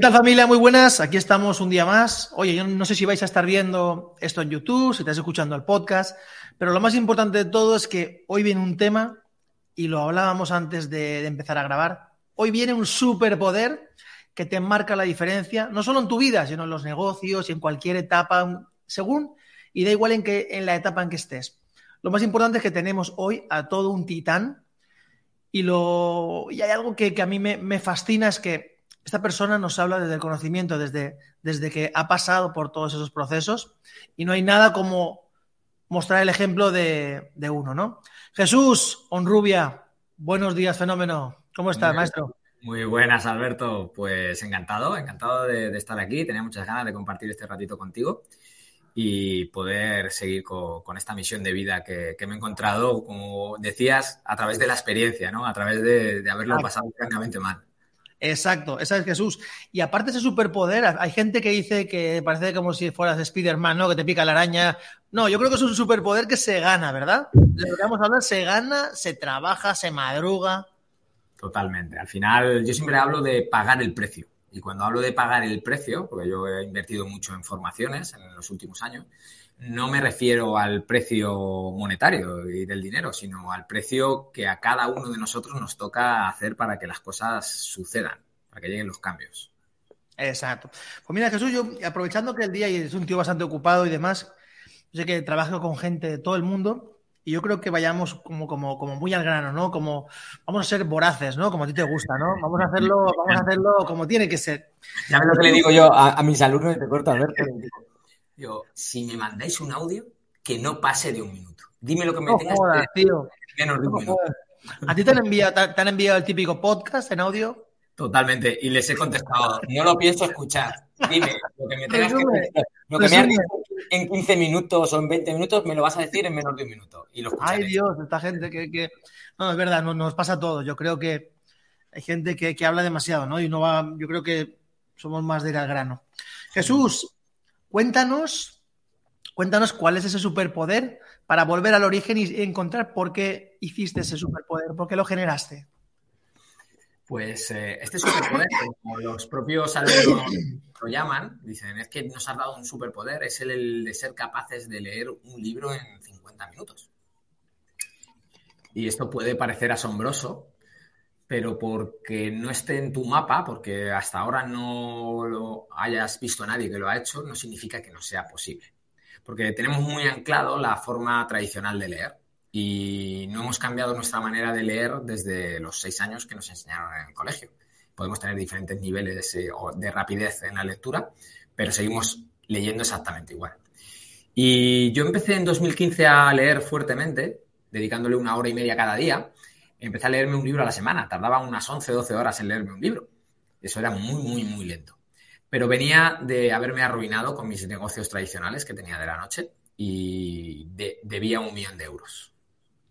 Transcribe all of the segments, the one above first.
¿Qué tal familia? Muy buenas, aquí estamos un día más. Oye, yo no sé si vais a estar viendo esto en YouTube, si estás escuchando el podcast, pero lo más importante de todo es que hoy viene un tema, y lo hablábamos antes de, empezar a grabar, hoy viene un superpoder que te marca la diferencia, no solo en tu vida, sino en los negocios y en cualquier etapa, según, y da igual en, que, en la etapa en que estés. Lo más importante es que tenemos hoy a todo un titán y, lo, y hay algo que, que a mí me, me fascina, es que esta persona nos habla desde el conocimiento, desde, desde que ha pasado por todos esos procesos y no hay nada como mostrar el ejemplo de, de uno, ¿no? Jesús, Onrubia, buenos días, fenómeno. ¿Cómo estás, Muy- maestro? Muy buenas, Alberto. Pues encantado, encantado de, de estar aquí. Tenía muchas ganas de compartir este ratito contigo y poder seguir co- con, esta misión de vida que, que me he encontrado, como decías, a través de la experiencia, ¿no? A través de, de haberlo Exacto. pasado francamente mal. Exacto, esa es Jesús. Y aparte ese superpoder, hay gente que dice que parece como si fueras Spider-Man, ¿no? Que te pica la araña. No, yo creo que es un superpoder que se gana, ¿verdad? De lo que vamos a hablar, se gana, se trabaja, se madruga. Totalmente. Al final, yo siempre hablo de pagar el precio. Y cuando hablo de pagar el precio, porque yo he invertido mucho en formaciones en los últimos años, no me refiero al precio monetario y del dinero, sino al precio que a cada uno de nosotros nos toca hacer para que las cosas sucedan, para que lleguen los cambios. Exacto. Pues mira, Jesús, yo aprovechando que el día es un tío bastante ocupado y demás, yo sé que trabajo con gente de todo el mundo y yo creo que vayamos como, como, como muy al grano, ¿no? Como vamos a ser voraces, ¿no? Como a ti te gusta, ¿no? Vamos a hacerlo, vamos a hacerlo como tiene que ser. Ya ves lo que le digo yo a, a mis alumnos, y te corto, Alberto. Digo, digo, si me mandáis un audio, que no pase de un minuto. Dime lo que me No tengas jodas, que tío. decir menos de un No minuto. ¿A ti te han enviado, te han- te han enviado el típico podcast en audio? Totalmente. Y les he contestado, no lo pienso escuchar. Dime, lo que me tengas que Resume, decir, lo que me has dicho en 15 minutos o en 20 minutos, me lo vas a decir en menos de un minuto. Y lo escucharé. Ay, Dios, esta gente que, que- No, es verdad, no- nos pasa a todos. Yo creo que hay gente que, que habla demasiado, ¿no? Y no va, yo creo que somos más de ir al grano. Jesús, cuéntanos, cuéntanos cuál es ese superpoder para volver al origen y encontrar por qué hiciste ese superpoder, por qué lo generaste. Pues eh, este superpoder, como los propios alumnos lo llaman, dicen, es que nos has dado un superpoder, es el, el de ser capaces de leer un libro en 50 minutos. Y esto puede parecer asombroso, pero porque no esté en tu mapa, porque hasta ahora no lo hayas visto a nadie que lo ha hecho, no significa que no sea posible. Porque tenemos muy anclado la forma tradicional de leer y no hemos cambiado nuestra manera de leer desde los seis años que nos enseñaron en el colegio. Podemos tener diferentes niveles eh, de rapidez en la lectura, pero seguimos leyendo exactamente igual. Y yo empecé en 2015 a leer fuertemente, dedicándole una hora y media cada día. Empecé a leerme un libro a la semana, tardaba unas 11, 12 horas en leerme un libro. Eso era muy, muy, muy lento. Pero venía de haberme arruinado con mis negocios tradicionales que tenía de la noche y de- debía un millón de euros.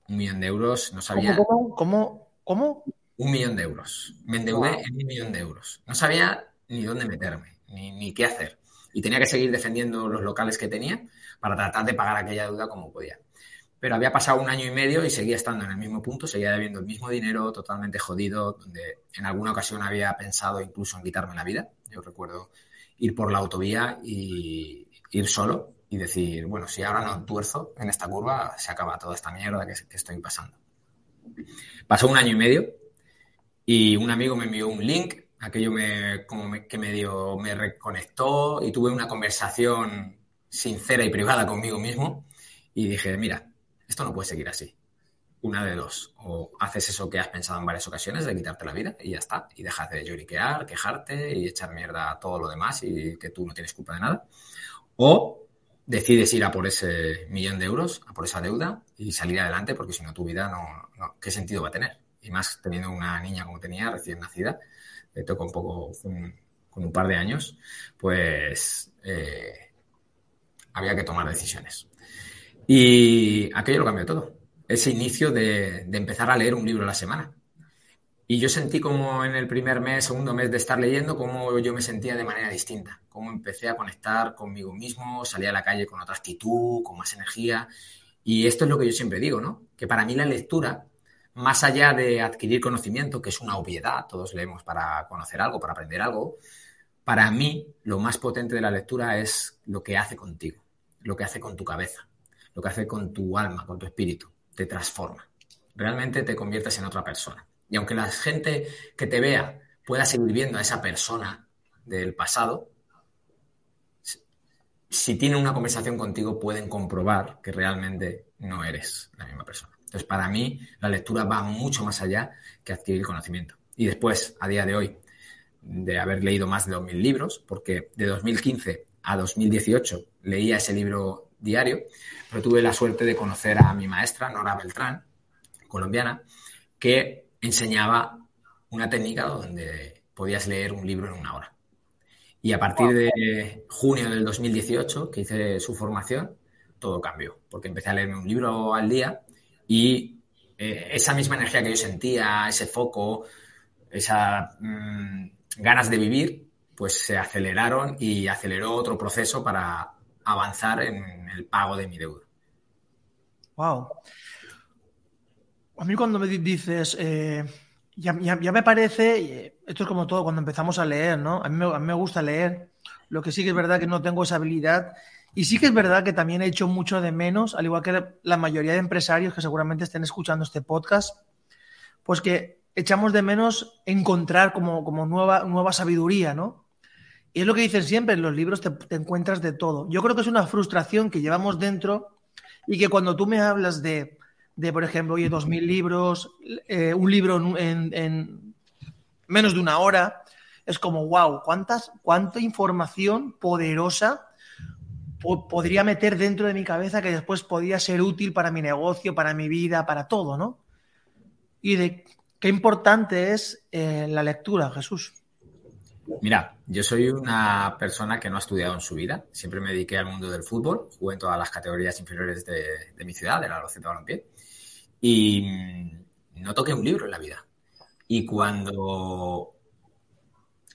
Un millón de euros, no sabía. ¿Cómo, cómo, cómo? Un millón de euros. Me endeudé Wow. en un millón de euros. No sabía ni dónde meterme, ni, ni qué hacer. Y tenía que seguir defendiendo los locales que tenía para tratar de pagar aquella deuda como podía. Pero había pasado un año y medio y seguía estando en el mismo punto, seguía debiendo el mismo dinero, totalmente jodido, donde en alguna ocasión había pensado incluso en quitarme la vida. Yo recuerdo ir por la autovía y ir solo y decir, bueno, si ahora no tuerzo en esta curva, se acaba toda esta mierda que, estoy pasando. Pasó un año y medio y un amigo me envió un link, aquello me, como me- que medio me reconectó y tuve una conversación sincera y privada conmigo mismo y dije, mira, esto no puede seguir así. Una de dos, o haces eso que has pensado en varias ocasiones de quitarte la vida y ya está, y dejas de lloriquear, quejarte y echar mierda a todo lo demás y que tú no tienes culpa de nada, o decides ir a por ese millón de euros, a por esa deuda y salir adelante porque si no tu vida no, ¿qué sentido va a tener? Y más teniendo una niña como tenía, recién nacida, que toca un poco con un par de años, pues eh, había que tomar decisiones. Y aquello lo cambió todo. Ese inicio de empezar a leer un libro a la semana. Y yo sentí como en el primer mes, segundo mes de estar leyendo, cómo yo me sentía de manera distinta, cómo empecé a conectar conmigo mismo, salí a la calle con otra actitud, con más energía. Y esto es lo que yo siempre digo, ¿no? Que para mí la lectura, más allá de adquirir conocimiento, que es una obviedad, todos leemos para conocer algo, para aprender algo, para mí lo más potente de la lectura es lo que hace contigo, lo que hace con tu cabeza, lo que hace con tu alma, con tu espíritu, te transforma. Realmente te conviertes en otra persona. Y aunque la gente que te vea pueda seguir viendo a esa persona del pasado, si tienen una conversación contigo pueden comprobar que realmente no eres la misma persona. Entonces, para mí, la lectura va mucho más allá que adquirir conocimiento. Y después, a día de hoy, de haber leído más de 2.000 libros, porque de 2015 a 2018 leía ese libro diario, pero tuve la suerte de conocer a mi maestra, Nora Beltrán, colombiana, que enseñaba una técnica donde podías leer un libro en una hora. Y a partir de junio del 2018, que hice su formación, todo cambió, porque empecé a leerme un libro al día y eh, esa misma energía que yo sentía, ese foco, esas mmm, ganas de vivir, pues se aceleraron y aceleró otro proceso para avanzar en el pago de mi deuda. Wow. A mí cuando me dices, eh, ya, me parece, esto es como todo, cuando empezamos a leer, ¿no? A mí, me, a mí, me, gusta leer, lo que sí que es verdad que no tengo esa habilidad y sí que es verdad que también he hecho mucho de menos, al igual que la mayoría de empresarios que seguramente estén escuchando este podcast, pues que echamos de menos encontrar como, como nueva, nueva sabiduría, ¿no? Y es lo que dicen siempre, en los libros te, te encuentras de todo. Yo creo que es una frustración que llevamos dentro y que cuando tú me hablas de de, por ejemplo, oye, dos mil libros, eh, un libro en, en, menos de una hora, es como, wow, ¿cuántas, cuánta información poderosa po podría meter dentro de mi cabeza que después podría ser útil para mi negocio, para mi vida, para todo, ¿no? Y de qué importante es eh, la lectura, Jesús. Mira, yo soy una persona que no ha estudiado en su vida. Siempre me dediqué al mundo del fútbol. Jugué en todas las categorías inferiores de, mi ciudad, de la Albacete Balompié y no toqué un libro en la vida. Y cuando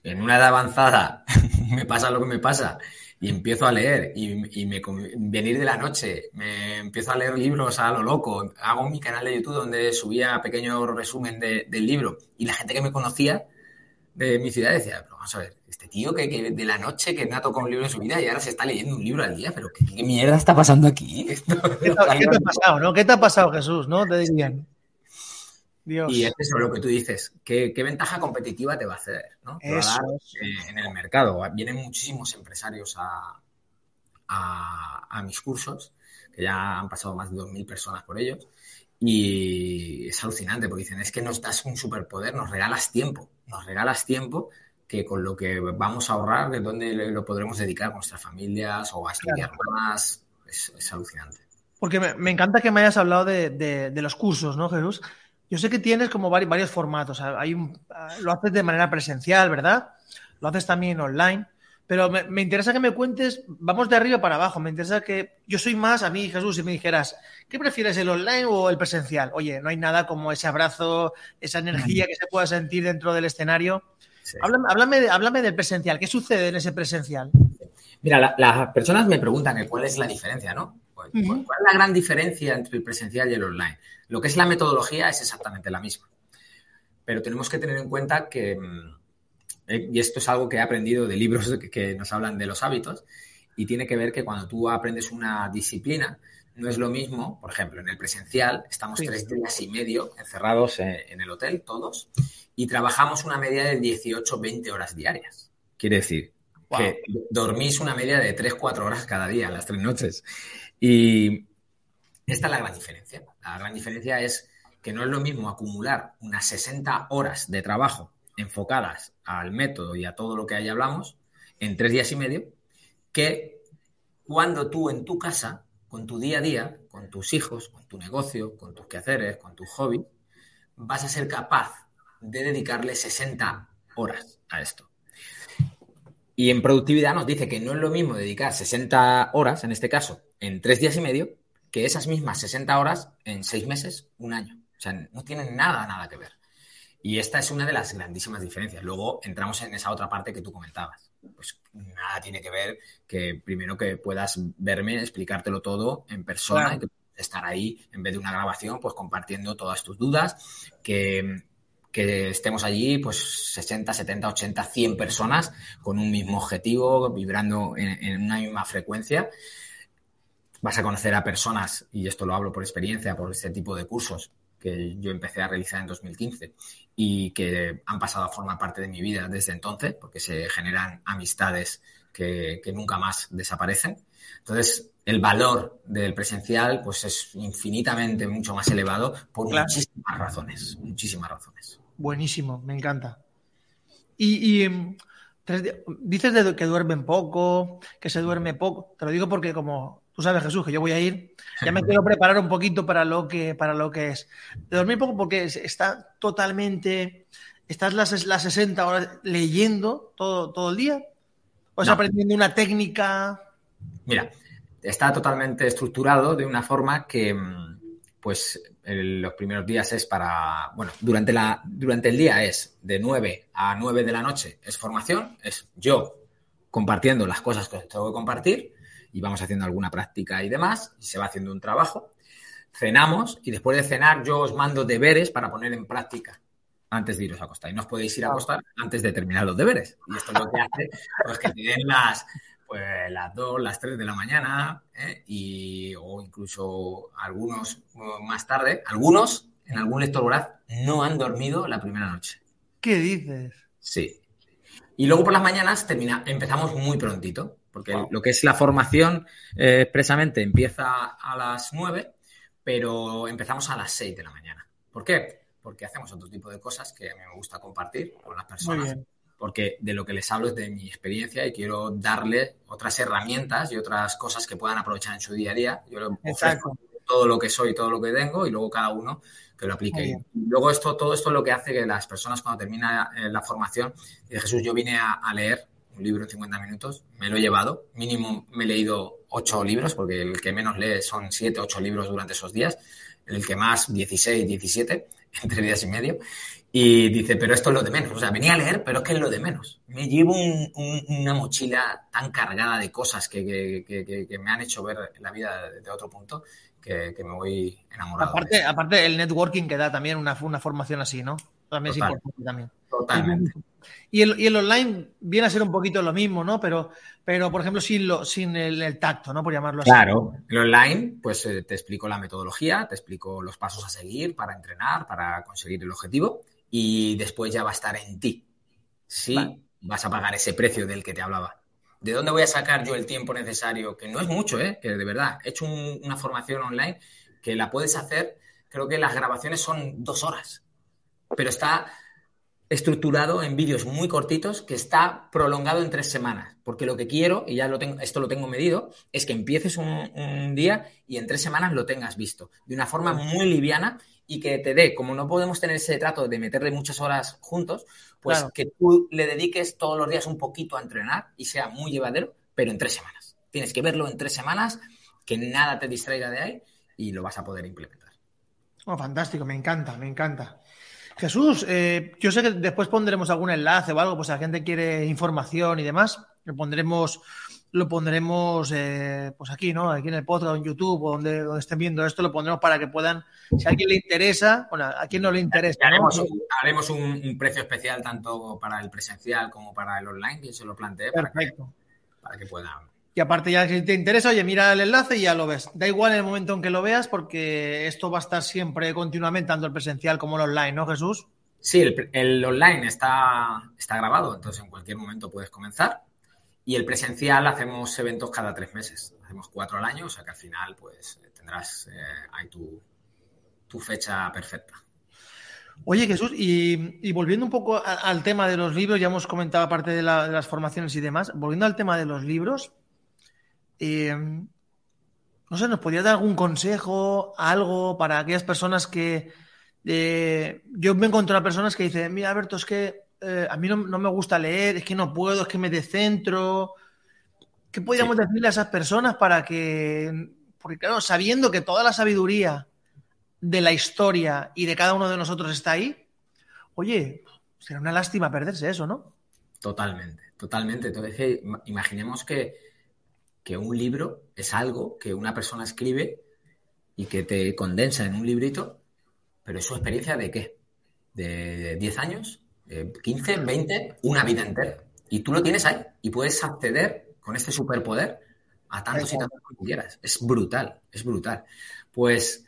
en una edad avanzada me pasa lo que me pasa y empiezo a leer y, y me venir de la noche, me empiezo a leer libros a lo loco, hago mi canal de YouTube donde subía pequeño resumen de, del libro y la gente que me conocía de mi ciudad decía, pero vamos a ver, este tío que, que, de la noche que no ha tocado un libro en su vida y ahora se está leyendo un libro al día, pero ¿qué, qué mierda está pasando aquí? Esto, ¿Qué, te, ¿Qué, te, ha pasado, no? ¿Qué te ha pasado, Jesús? ¿No? Te dirían. Dios. Y es eso lo que tú dices. ¿Qué, qué ventaja competitiva te va a hacer? ¿no? Te va a dar, eh, en el mercado. Vienen muchísimos empresarios a, a, a mis cursos, que ya han pasado más de 2.000 personas por ellos. Y es alucinante porque dicen, es que nos das un superpoder, nos regalas tiempo, nos regalas tiempo que con lo que vamos a ahorrar, de dónde lo podremos dedicar con nuestras familias o a estudiar claro. más, es, es, alucinante. Porque me, me, encanta que me hayas hablado de, de, de, los cursos, ¿no, Jesús? Yo sé que tienes como varios, varios formatos. Hay un, lo haces de manera presencial, ¿verdad? Lo haces también online. Pero me, me, interesa que me cuentes, vamos de arriba para abajo, me interesa que yo soy más, a mí Jesús, si me dijeras, ¿qué prefieres, el online o el presencial? Oye, no hay nada como ese abrazo, esa energía que se pueda sentir dentro del escenario. Sí. Háblame, háblame, háblame, del presencial, ¿qué sucede en ese presencial? Mira, la, las personas me preguntan cuál es la diferencia, ¿no? ¿Cuál, uh -huh. ¿Cuál es la gran diferencia entre el presencial y el online? Lo que es la metodología es exactamente la misma. Pero tenemos que tener en cuenta que mm, Eh, y esto es algo que he aprendido de libros que nos hablan de los hábitos, y tiene que ver que cuando tú aprendes una disciplina, no es lo mismo, por ejemplo, en el presencial, estamos sí. tres días y medio encerrados en el hotel, todos, y trabajamos una media de 18, 20 horas diarias. Quiere decir wow. que dormís una media de 3, 4 horas cada día, las tres noches. Y esta es la gran diferencia. La gran diferencia es que no es lo mismo acumular unas 60 horas de trabajo enfocadas al método y a todo lo que ahí hablamos en tres días y medio, que cuando tú en tu casa, con tu día a día, con tus hijos, con tu negocio, con tus quehaceres, con tu hobby, vas a ser capaz de dedicarle 60 horas a esto. Y en productividad nos dice que no es lo mismo dedicar 60 horas, en este caso, en tres días y medio, que esas mismas 60 horas en seis meses, un año. O sea, no tienen nada, nada que ver. Y esta es una de las grandísimas diferencias. Luego entramos en esa otra parte que tú comentabas. Pues nada tiene que ver que primero que puedas verme, explicártelo todo en persona Claro. y que estar ahí en vez de una grabación, pues compartiendo todas tus dudas, que, que estemos allí pues 60, 70, 80, 100 personas con un mismo objetivo, vibrando en, en una misma frecuencia. Vas a conocer a personas, y esto lo hablo por experiencia, por este tipo de cursos que yo empecé a realizar en 2015 y que han pasado a formar parte de mi vida desde entonces, porque se generan amistades que, que nunca más desaparecen. Entonces, el valor del presencial pues es infinitamente mucho más elevado por Claro. muchísimas razones, muchísimas razones. Buenísimo, me encanta. Y, di- dices de que duermen poco, que se duerme poco. Te lo digo porque como tú sabes, Jesús, que yo voy a ir, ya me quiero preparar un poquito para lo que, para lo que es. De dormir poco porque es- está totalmente, estás las, las 60 horas leyendo todo, todo el día. O estás No. aprendiendo una técnica. Mira, está totalmente estructurado de una forma que, mm, pues, el- los primeros días es para, bueno, durante, la, durante el día es de 9 a 9 de la noche es formación, es yo compartiendo las cosas que os tengo que compartir y vamos haciendo alguna práctica y demás, y se va haciendo un trabajo. Cenamos y después de cenar yo os mando deberes para poner en práctica antes de iros a acostar. Y no os podéis ir a acostar antes de terminar los deberes. Y esto es lo que hace pues, que te den las, pues, las 2, las 3 de la mañana, ¿eh? y, o incluso algunos más tarde. Algunos, en algún lector voraz, no han dormido la primera noche. ¿Qué dices? Sí. Y luego por las mañanas termina, empezamos muy prontito, porque Wow. lo que es la formación eh, expresamente empieza a las 9, pero empezamos a las 6 de la mañana. ¿Por qué? Porque hacemos otro tipo de cosas que a mí me gusta compartir con las personas porque de lo que les hablo es de mi experiencia y quiero darle otras herramientas y otras cosas que puedan aprovechar en su día a día. Yo les Exacto. ofrezco todo lo que soy, todo lo que tengo y luego cada uno que lo aplique. Y luego esto, todo esto es lo que hace que las personas cuando termina eh, la formación, dice Jesús, yo vine a, a leer un libro en 50 minutos, me lo he llevado, mínimo me he leído 8 libros, porque el que menos lee son 7, 8 libros durante esos días, el que más 16, 17, entre días y medio. Y dice, pero esto es lo de menos. O sea, venía a leer, pero es que es lo de menos. Me llevo un- un- una mochila tan cargada de cosas que, que- que- que- que me han hecho ver la vida de, otro punto que, me voy enamorado. Aparte, aparte, el networking que da también una, una formación así, ¿no? También Total. es importante también. Totalmente. Y el, y el online viene a ser un poquito lo mismo, ¿no? Pero, pero por ejemplo, sin, lo, sin el, el tacto, ¿no? Por llamarlo así. Claro, el online, pues eh, te explico la metodología, te explico los pasos a seguir para entrenar, para conseguir el objetivo y después ya va a estar en ti. Si Vale. vas a pagar ese precio del que te hablaba. ¿De dónde voy a sacar yo el tiempo necesario? Que no es mucho, ¿eh? Que de verdad, he hecho un- una formación online que la puedes hacer, creo que las grabaciones son dos horas, pero está estructurado en vídeos muy cortitos que está prolongado en tres semanas. Porque lo que quiero, y ya lo tengo, esto lo tengo medido, es que empieces un, un día y en tres semanas lo tengas visto. De una forma muy liviana y que te dé, como no podemos tener ese trato de meterle muchas horas juntos, pues Claro. que tú le dediques todos los días un poquito a entrenar y sea muy llevadero, pero en tres semanas. Tienes que verlo en tres semanas, que nada te distraiga de ahí y lo vas a poder implementar. Oh, fantástico, me encanta, me encanta. Jesús, eh, yo sé que después pondremos algún enlace o algo, pues si la gente quiere información y demás, lo pondremos, lo pondremos eh, pues aquí, ¿no? Aquí en el podcast en YouTube o donde, donde estén viendo esto, lo pondremos para que puedan, si a alguien le interesa, bueno, a quien no le interesa, haremos, un, haremos un, un precio especial tanto para el presencial como para el online, que se lo planteé para que, Perfecto. para que puedan. Y aparte ya si te interesa, oye, mira el enlace y ya lo ves. Da igual en el momento en que lo veas porque esto va a estar siempre continuamente, tanto el presencial como el online, ¿no, Jesús? Sí, el, el online está, está grabado, entonces en cualquier momento puedes comenzar. Y el presencial hacemos eventos cada tres meses. Hacemos cuatro al año, o sea que al final pues tendrás eh, ahí tu, tu fecha perfecta. Oye, Jesús, y, y volviendo un poco a- al tema de los libros, ya hemos comentado aparte de, la- de las formaciones y demás, volviendo al tema de los libros, eh, no sé, ¿nos podrías dar algún consejo, algo para aquellas personas que... eh, yo me encuentro a personas que dicen, mira, Alberto, es que eh, a mí no, no me gusta leer, es que no puedo, es que me descentro. ¿Qué podríamos decirle a esas personas para que, porque claro, sabiendo que toda la sabiduría de la historia y de cada uno de nosotros está ahí, oye, será una lástima perderse eso, ¿no? Totalmente, totalmente. Entonces, imaginemos que, que un libro es algo que una persona escribe y que te condensa en un librito, pero es su experiencia de qué? ¿De 10 años? ¿De 15, 20? Una vida entera. Y tú lo tienes ahí y puedes acceder con este superpoder a tantos y tantos que quieras. Es brutal, es brutal. Pues,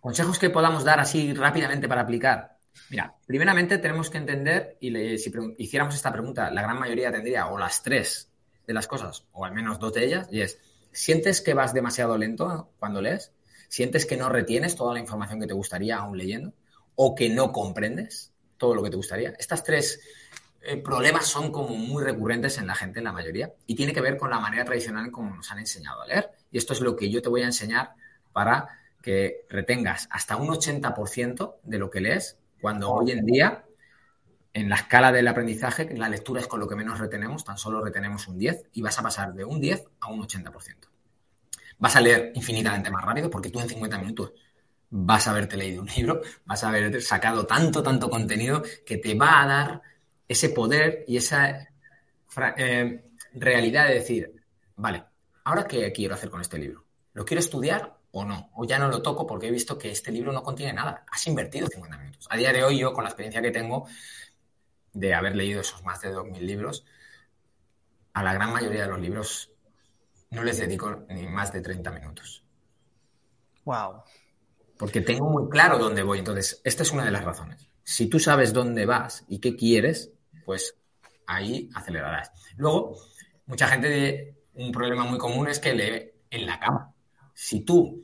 consejos que podamos dar así rápidamente para aplicar. Mira, primeramente tenemos que entender, y le- si hiciéramos esta pregunta, la gran mayoría tendría o las tres de las cosas, o al menos dos de ellas, y es, ¿sientes que vas demasiado lento cuando lees? ¿Sientes que no retienes toda la información que te gustaría aún leyendo? ¿O que no comprendes todo lo que te gustaría? Estas tres eh, problemas son como muy recurrentes en la gente, en la mayoría, y tiene que ver con la manera tradicional en cómo nos han enseñado a leer. Y esto es lo que yo te voy a enseñar para que retengas hasta un 80% de lo que lees, cuando hoy en día, en la escala del aprendizaje, la lectura es con lo que menos retenemos, tan solo retenemos un 10, y vas a pasar de un 10 a un 80%. Vas a leer infinitamente más rápido, porque tú en 50 minutos vas a haberte leído un libro, vas a haber sacado tanto, tanto contenido que te va a dar ese poder y esa eh, realidad de decir, vale, ¿ahora qué quiero hacer con este libro? ¿Lo quiero estudiar o no? O ya no lo toco porque he visto que este libro no contiene nada. Has invertido 50 minutos. A día de hoy yo, con la experiencia que tengo de haber leído esos más de 2.000 libros, a la gran mayoría de los libros no les dedico ni más de 30 minutos. Wow. Porque tengo muy claro dónde voy. Entonces, esta es una de las razones. Si tú sabes dónde vas y qué quieres, pues ahí acelerarás. Luego, mucha gente, de- un problema muy común es que lee en la cama. Si tú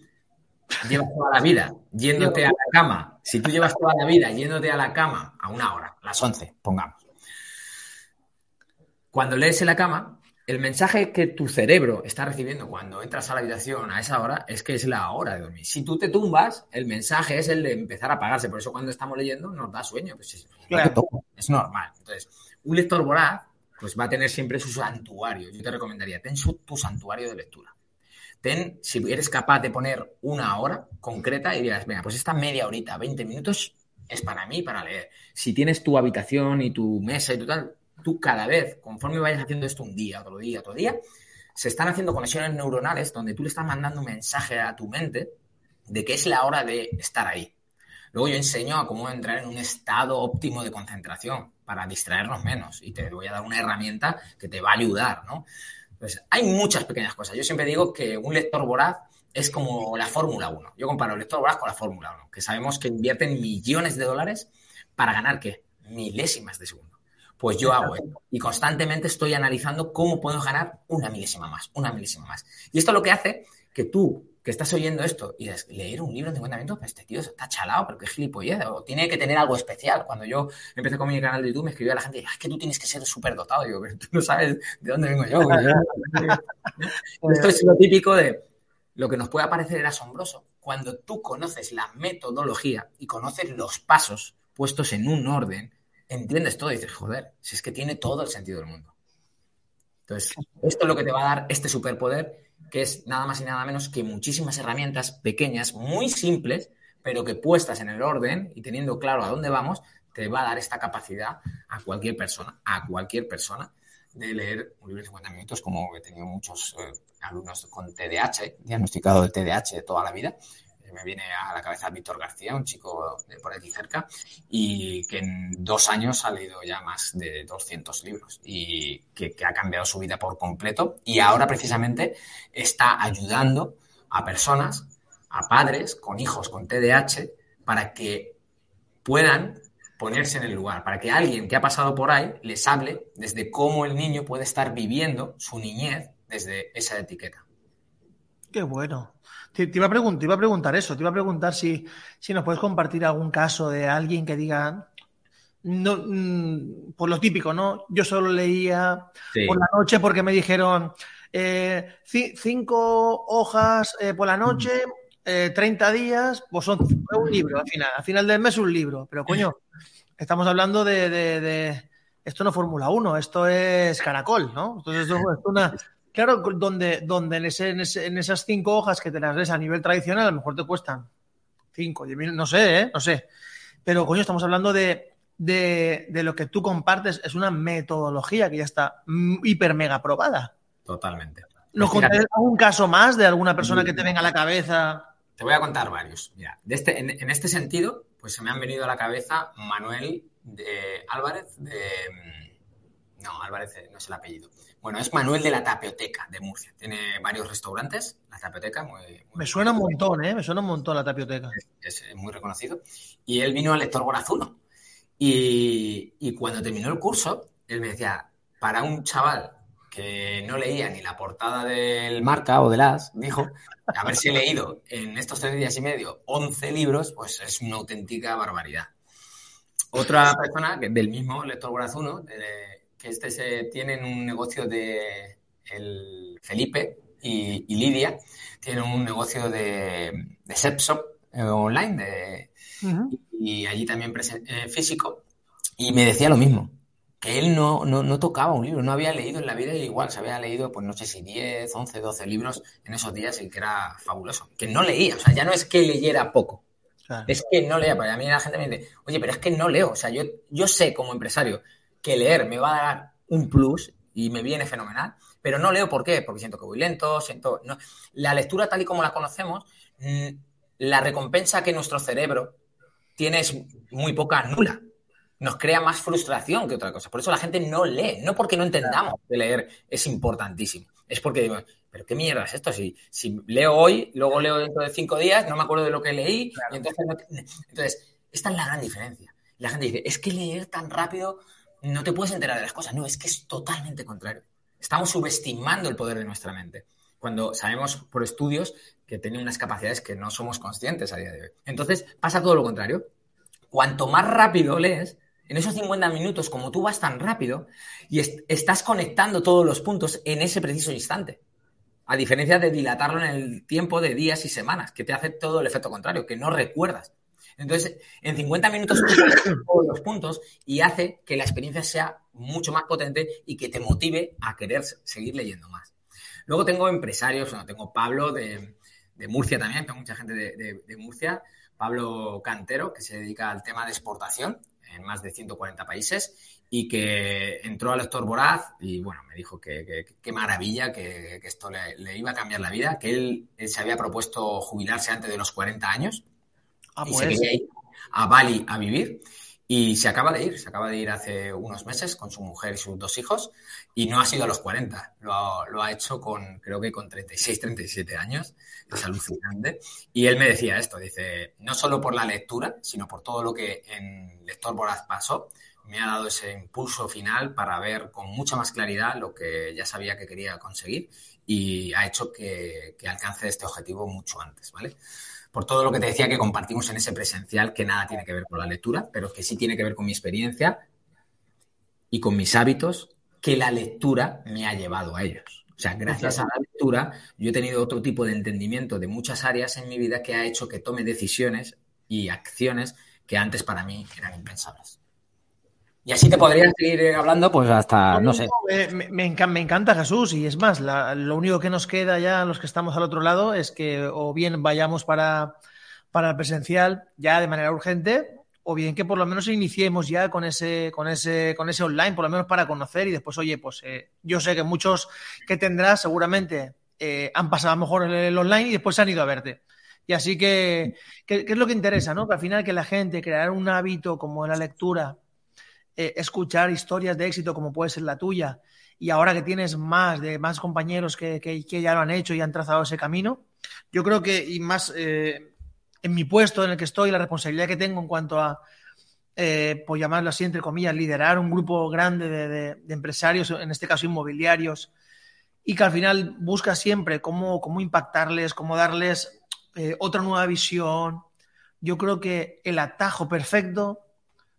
llevas toda la vida yéndote a la cama, si tú llevas toda la vida yéndote a la cama a una hora, las 11, pongamos. Cuando lees en la cama, el mensaje que tu cerebro está recibiendo cuando entras a la habitación a esa hora es que es la hora de dormir. Si tú te tumbas, el mensaje es el de empezar a apagarse. Por eso cuando estamos leyendo nos da sueño. Pues es, Claro. es normal. Entonces, un lector voraz pues va a tener siempre su santuario. Yo te recomendaría, ten su- tu santuario de lectura. Ten, si eres capaz de poner una hora concreta y dirás, venga, pues esta media horita, 20 minutos es para mí, para leer. Si tienes tu habitación y tu mesa y tu tal, tú cada vez, conforme vayas haciendo esto un día, otro día, otro día, se están haciendo conexiones neuronales donde tú le estás mandando un mensaje a tu mente de que es la hora de estar ahí. Luego yo enseño a cómo entrar en un estado óptimo de concentración para distraernos menos y te voy a dar una herramienta que te va a ayudar, ¿no? Pues hay muchas pequeñas cosas. Yo siempre digo que un lector voraz es como la Fórmula 1. Yo comparo el lector voraz con la Fórmula 1, que sabemos que invierten millones de dólares para ganar, ¿qué? Milésimas de segundo. Pues yo hago esto y constantemente estoy analizando cómo puedo ganar una milésima más, una milésima más. Y esto lo que hace que tú, que estás oyendo esto y dices, leer un libro en 50 minutos, pues este tío está chalado, pero qué gilipollez, o tiene que tener algo especial. Cuando yo empecé con mi canal de YouTube, me escribía la gente, "Ah, es que tú tienes que ser súper dotado. Digo, pero tú no sabes de dónde vengo yo. güey". Esto es lo típico de lo que nos puede parecer asombroso. Cuando tú conoces la metodología y conoces los pasos puestos en un orden, entiendes todo y dices, joder, si es que tiene todo el sentido del mundo. Entonces, esto es lo que te va a dar este superpoder, que es nada más y nada menos que muchísimas herramientas pequeñas, muy simples, pero que puestas en el orden y teniendo claro a dónde vamos, te va a dar esta capacidad a cualquier persona, a cualquier persona, de leer un libro de 50 minutos, como he tenido muchos eh, alumnos con TDAH, diagnosticado de TDAH de toda la vida. Me viene a la cabeza Víctor García, un chico de por aquí cerca, y que en dos años ha leído ya más de 200 libros y que, que ha cambiado su vida por completo y ahora precisamente está ayudando a personas, a padres con hijos con TDAH, para que puedan ponerse en el lugar, para que alguien que ha pasado por ahí les hable desde cómo el niño puede estar viviendo su niñez desde esa etiqueta. Qué bueno. Te, te iba, a preguntar, te iba a preguntar eso, te iba a preguntar si, si nos puedes compartir algún caso de alguien que diga, no, mm, por lo típico, ¿no? Yo solo leía Sí. por la noche porque me dijeron eh, ci- cinco hojas eh, por la noche, eh, 30 días, pues son un libro al final. Al final del mes un libro. Pero coño, estamos hablando de, de- de- esto no es Fórmula 1, esto es Caracol, ¿no? Entonces, esto es una, claro, donde, donde en, ese, en, ese, en, esas cinco hojas que te las lees a nivel tradicional, a lo mejor te cuestan cinco, diez mil, no sé, ¿eh? No sé. Pero, coño, estamos hablando de, de, de, lo que tú compartes, es una metodología que ya está hiper mega probada. Totalmente. ¿Nos Pues contarás algún caso más de alguna persona que te venga a la cabeza? Te voy a contar varios. Mira, de este, en, en, este sentido, pues se me han venido a la cabeza Manuel de Álvarez de. No, Álvarez no es el apellido. Bueno, es Manuel de la Tapioteca de Murcia. Tiene varios restaurantes, la Tapioteca. Muy, muy me suena un montón, ¿eh? Me suena un montón la Tapioteca. Es, es muy reconocido. Y él vino al lector Borazuno. Y, y cuando terminó el curso, él me decía, para un chaval que no leía ni la portada del Marca o del As, dijo, haberse leído en estos tres días y medio 11 libros, pues es una auténtica barbaridad. Otra persona que, del mismo lector Borazuno, eh, que este se tiene un negocio de el Felipe y, y, Lidia, tienen un negocio de, de Sepsop eh, online de, uh -huh. y, y, allí también eh, físico, y me decía lo mismo que él no, no, no, tocaba un libro, no había leído en la vida igual, se había leído, pues no sé si 10, 11, 12 libros en esos días y que era fabuloso. Que no leía, o sea, ya no es que leyera poco, claro. es que no leía. Porque a mí la gente me dice, oye, pero es que no leo, o sea, yo, yo sé como empresario que leer me va a dar un plus y me viene fenomenal, pero no leo ¿por qué? Porque siento que voy lento, siento... No. La lectura tal y como la conocemos, mm, la recompensa que nuestro cerebro tiene es muy poca, nula nos crea más frustración que otra cosa. Por eso la gente no lee, no porque no entendamos que leer es importantísimo. Es porque digo, pero qué mierda es esto. Si, si leo hoy, luego leo dentro de cinco días, no me acuerdo de lo que leí, claro. y entonces, no... entonces, esta es la gran diferencia. La gente dice, es que leer tan rápido no te puedes enterar de las cosas. No, es que es totalmente contrario. Estamos subestimando el poder de nuestra mente. Cuando sabemos por estudios que tiene unas capacidades que no somos conscientes a día de hoy. Entonces, pasa todo lo contrario. Cuanto más rápido lees, en esos 50 minutos, como tú vas tan rápido y est estás conectando todos los puntos en ese preciso instante. A diferencia de dilatarlo en el tiempo de días y semanas, que te hace todo el efecto contrario, que no recuerdas. Entonces, en 50 minutos todos los puntos y hace que la experiencia sea mucho más potente y que te motive a querer seguir leyendo más. Luego tengo empresarios, bueno, tengo Pablo de, de, Murcia también, tengo mucha gente de, de, de Murcia, Pablo Cantero, que se dedica al tema de exportación en más de 140 países y que entró al lector voraz y bueno, me dijo que qué maravilla, que, que, esto le, le, iba a cambiar la vida, que él, él, se había propuesto jubilarse antes de los 40 años ah, y pues. se quería ir a Bali a vivir y se acaba de ir, se acaba de ir hace unos meses con su mujer y sus dos hijos y no ha sido a los 40, lo ha, lo ha hecho con, creo que con 36, 37 años, es alucinante. Y él me decía esto, dice, no solo por la lectura, sino por todo lo que en Lector Voraz pasó, me ha dado ese impulso final para ver con mucha más claridad lo que ya sabía que quería conseguir y ha hecho que, que alcance este objetivo mucho antes, ¿vale? Por todo lo que te decía que compartimos en ese presencial, que nada tiene que ver con la lectura, pero que sí tiene que ver con mi experiencia y con mis hábitos, que la lectura me ha llevado a ellos. O sea, gracias a la lectura, yo he tenido otro tipo de entendimiento de muchas áreas en mi vida que ha hecho que tome decisiones y acciones que antes para mí eran impensables. Y así te podría seguir hablando, pues hasta, no, no sé. Me, me, encanta, me, encanta, Jesús, y es más, la, lo único que nos queda ya, los que estamos al otro lado, es que o bien vayamos para, para el presencial ya de manera urgente, o bien que por lo menos iniciemos ya con ese, con ese, con ese online, por lo menos para conocer, y después, oye, pues eh, yo sé que muchos que tendrás seguramente eh, han pasado a lo mejor el, el online y después se han ido a verte. Y así que, ¿qué es lo que interesa? ¿no? Que al final que la gente crear un hábito como la lectura, eh, escuchar historias de éxito como puede ser la tuya y ahora que tienes más de más compañeros que, que, ya lo han hecho y han trazado ese camino, yo creo que y más eh, en mi puesto en el que estoy, la responsabilidad que tengo en cuanto a, eh, por llamarlo así, entre comillas, liderar un grupo grande de, de, de, empresarios, en este caso inmobiliarios, y que al final busca siempre cómo, cómo impactarles, cómo darles eh, otra nueva visión. Yo creo que el atajo perfecto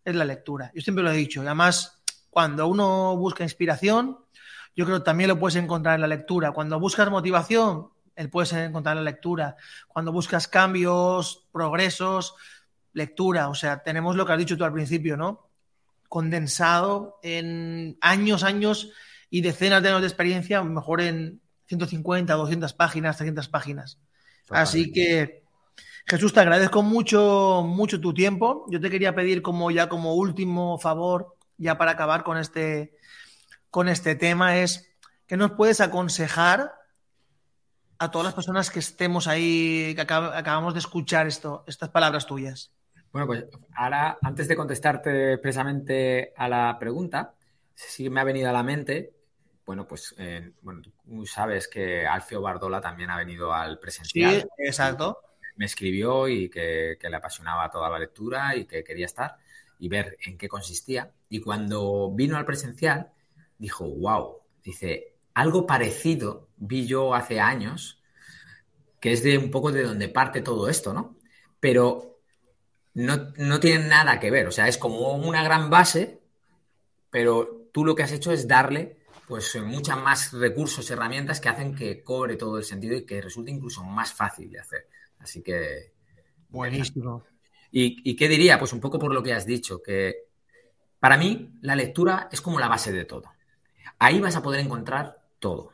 es la lectura. Yo siempre lo he dicho. Y además, cuando uno busca inspiración, yo creo que también lo puedes encontrar en la lectura. Cuando buscas motivación, él puedes encontrar en la lectura. Cuando buscas cambios, progresos, lectura. O sea, tenemos lo que has dicho tú al principio, ¿no? condensado en años, años y decenas de años de experiencia, mejor en 150, 200 páginas, 300 páginas. Así que, Jesús, te agradezco mucho, mucho tu tiempo. Yo te quería pedir como ya como último favor, ya para acabar con este, con este tema, es que nos puedes aconsejar a todas las personas que estemos ahí, que acabamos de escuchar esto, estas palabras tuyas. Bueno, pues ahora, antes de contestarte expresamente a la pregunta, sí me ha venido a la mente, bueno, pues eh, bueno, tú sabes que Alfio Bardola también ha venido al presencial. Sí, exacto. Me escribió y que, le apasionaba toda la lectura y que quería estar y ver en qué consistía. Y cuando vino al presencial, dijo, wow, dice, algo parecido vi yo hace años, que es de un poco de donde parte todo esto, ¿no? Pero no, no nada que ver. O sea, es como una gran base, pero tú lo que has hecho es darle pues muchas más recursos, herramientas que hacen que cobre todo el sentido y que resulte incluso más fácil de hacer. Así que. Buenísimo. ¿Y, ¿Y qué diría? Pues un poco por lo que has dicho, que para mí la lectura es como la base de todo. Ahí vas a poder encontrar todo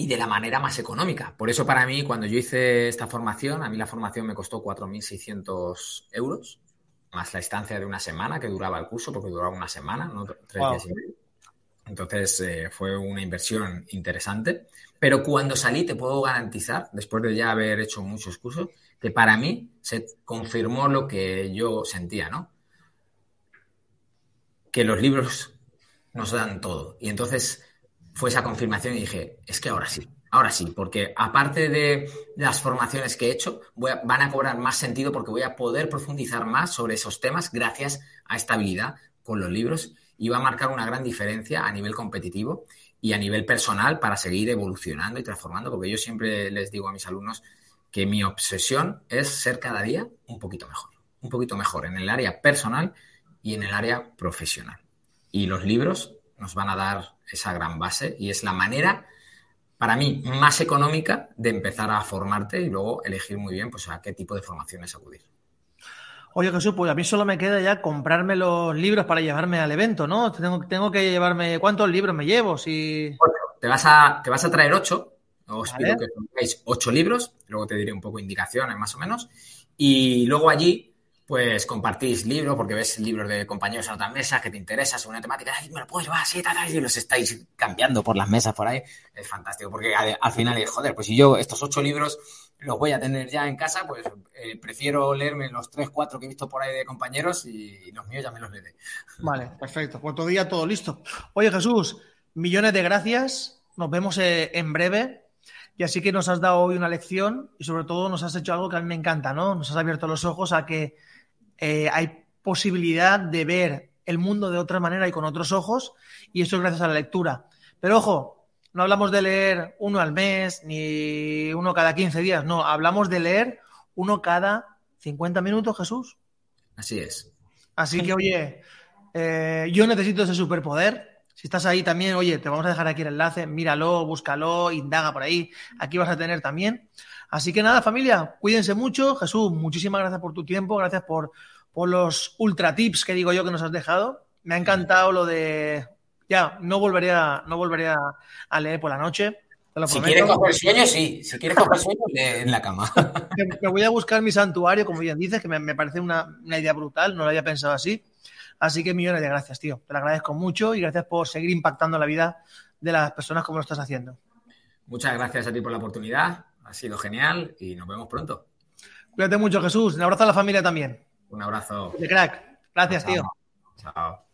y de la manera más económica. Por eso para mí, cuando yo hice esta formación, a mí la formación me costó 4.600 euros, más la estancia de una semana que duraba el curso, porque duraba una semana, no tres días y medio. Entonces eh, fue una inversión interesante. Pero cuando salí, te puedo garantizar, después de ya haber hecho muchos cursos, que para mí se confirmó lo que yo sentía, ¿no? Que los libros nos dan todo. Y entonces fue esa confirmación y dije, es que ahora sí, ahora sí, porque aparte de las formaciones que he hecho, van a cobrar más sentido porque voy a poder profundizar más sobre esos temas gracias a esta habilidad con los libros y va a marcar una gran diferencia a nivel competitivo y a nivel personal para seguir evolucionando y transformando, porque yo siempre les digo a mis alumnos que mi obsesión es ser cada día un poquito mejor, un poquito mejor en el área personal y en el área profesional. Y los libros nos van a dar esa gran base y es la manera, para mí, más económica de empezar a formarte y luego elegir muy bien pues, a qué tipo de formaciones acudir. Oye, Jesús, pues a mí solo me queda ya comprarme los libros para llevarme al evento, ¿no? Tengo, tengo que llevarme. ¿Cuántos libros me llevo? Si... Te vas a, te vas a traer ocho. Os pido que pongáis ocho libros, luego te diré un poco indicaciones más o menos. Y luego allí pues compartís libros, porque ves libros de compañeros en otra mesa que te interesa según una temática, ay, me lo puedo llevar así, tal, tal, y los estáis cambiando por las mesas por ahí. Es fantástico, porque al, final es, joder, pues si yo estos ocho libros los voy a tener ya en casa, pues eh, prefiero leerme los tres, cuatro que he visto por ahí de compañeros y los míos ya me los leeré. Vale, perfecto. Todo día todo listo. Oye, Jesús, millones de gracias. Nos vemos eh, en breve. Y así que nos has dado hoy una lección y sobre todo nos has hecho algo que a mí me encanta, ¿no? Nos has abierto los ojos a que eh, hay posibilidad de ver el mundo de otra manera y con otros ojos, y eso es gracias a la lectura. Pero ojo, no hablamos de leer uno al mes ni uno cada 15 días, no, hablamos de leer uno cada 50 minutos, Jesús. Así es. Así que, oye, eh, yo necesito ese superpoder. Si estás ahí también, oye, te vamos a dejar aquí el enlace, míralo, búscalo, indaga por ahí. Aquí vas a tener también. Así que nada, familia, cuídense mucho. Jesús, muchísimas gracias por tu tiempo, gracias por, por los ultra tips que digo yo que nos has dejado. Me ha encantado lo de. Ya, no volveré a, no volveré a, leer por la noche. Si quieres coger sueño, sí. Si quieres coger sueño, en la cama. Me voy a buscar mi santuario, como bien dices, que me, parece una, una, idea brutal, no lo había pensado así. Así que millones de gracias, tío. Te lo agradezco mucho y gracias por seguir impactando la vida de las personas como lo estás haciendo. Muchas gracias a ti por la oportunidad. Ha sido genial y nos vemos pronto. Cuídate mucho, Jesús. Un abrazo a la familia también. Un abrazo. De crack. Gracias, tío. Chao.